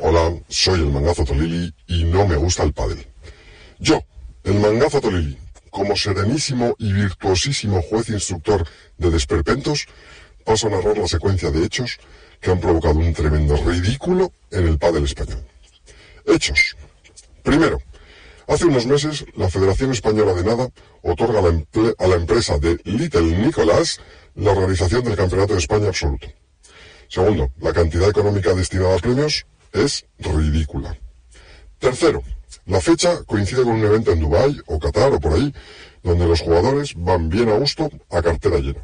Hola, soy el Mangazo Tolili y no me gusta el pádel. Yo, el Mangazo Tolili, como serenísimo y virtuosísimo juez instructor de desperpentos, paso a narrar la secuencia de hechos que han provocado un tremendo ridículo en el pádel español. Hechos. Primero, hace unos meses la Federación Española de Nada otorga a la, a la empresa de Little Nicolás la organización del Campeonato de España absoluto. Segundo, la cantidad económica destinada a premios es ridícula. Tercero, la fecha coincide con un evento en Dubái o Qatar o por ahí, donde los jugadores van bien a gusto a cartera llena.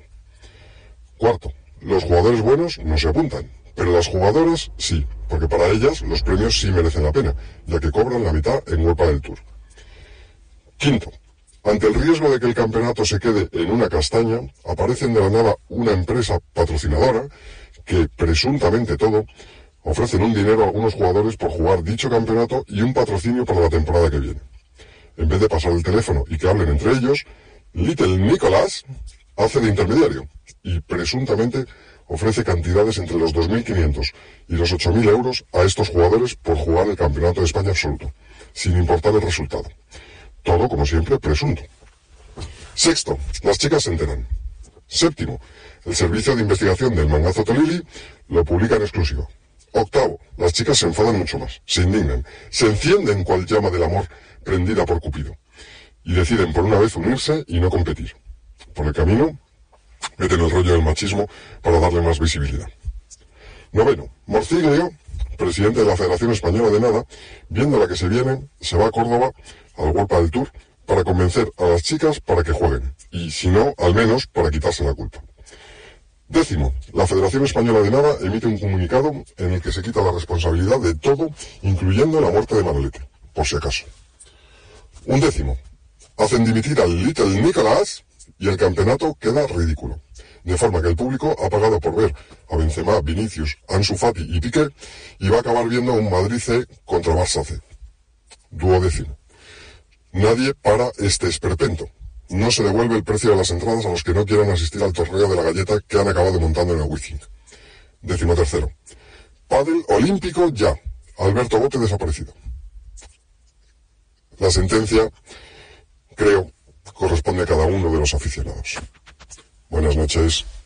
Cuarto, los jugadores buenos no se apuntan, pero las jugadoras sí, porque para ellas los premios sí merecen la pena, ya que cobran la mitad en Huepa del Tour. Quinto, ante el riesgo de que el campeonato se quede en una castaña, aparecen de la nada una empresa patrocinadora que, presuntamente todo, ofrecen un dinero a algunos jugadores por jugar dicho campeonato y un patrocinio para la temporada que viene. En vez de pasar el teléfono y que hablen entre ellos, Little Nicolás hace de intermediario y presuntamente ofrece cantidades entre los 2.500 y los 8.000 euros a estos jugadores por jugar el Campeonato de España absoluto, sin importar el resultado. Todo, como siempre, presunto. Sexto, las chicas se enteran. Séptimo, el servicio de investigación del mangazo Tolili lo publica en exclusiva. Octavo, las chicas se enfadan mucho más, se indignan, se encienden cual llama del amor prendida por Cupido y deciden por una vez unirse y no competir. Por el camino, meten el rollo del machismo para darle más visibilidad. Noveno, Morciglio, presidente de la Federación Española de Nada, viendo la que se viene, se va a Córdoba al World del Tour para convencer a las chicas para que jueguen, y si no, al menos para quitarse la culpa. Décimo, la Federación Española de Nada emite un comunicado en el que se quita la responsabilidad de todo, incluyendo la muerte de Manolete, por si acaso. Un décimo, hacen dimitir al Little Nicolás y el campeonato queda ridículo. De forma que el público ha pagado por ver a Benzema, Vinicius, Ansu Fati y Piqué y va a acabar viendo un Madrid C contra Barça C. Duodécimo. Nadie para este esperpento. No se devuelve el precio de las entradas a los que no quieran asistir al torneo de la galleta que han acabado montando en el Wizzing. Décimo tercero. Padel olímpico ya. Alberto Bote desaparecido. La sentencia, creo, corresponde a cada uno de los aficionados. Buenas noches.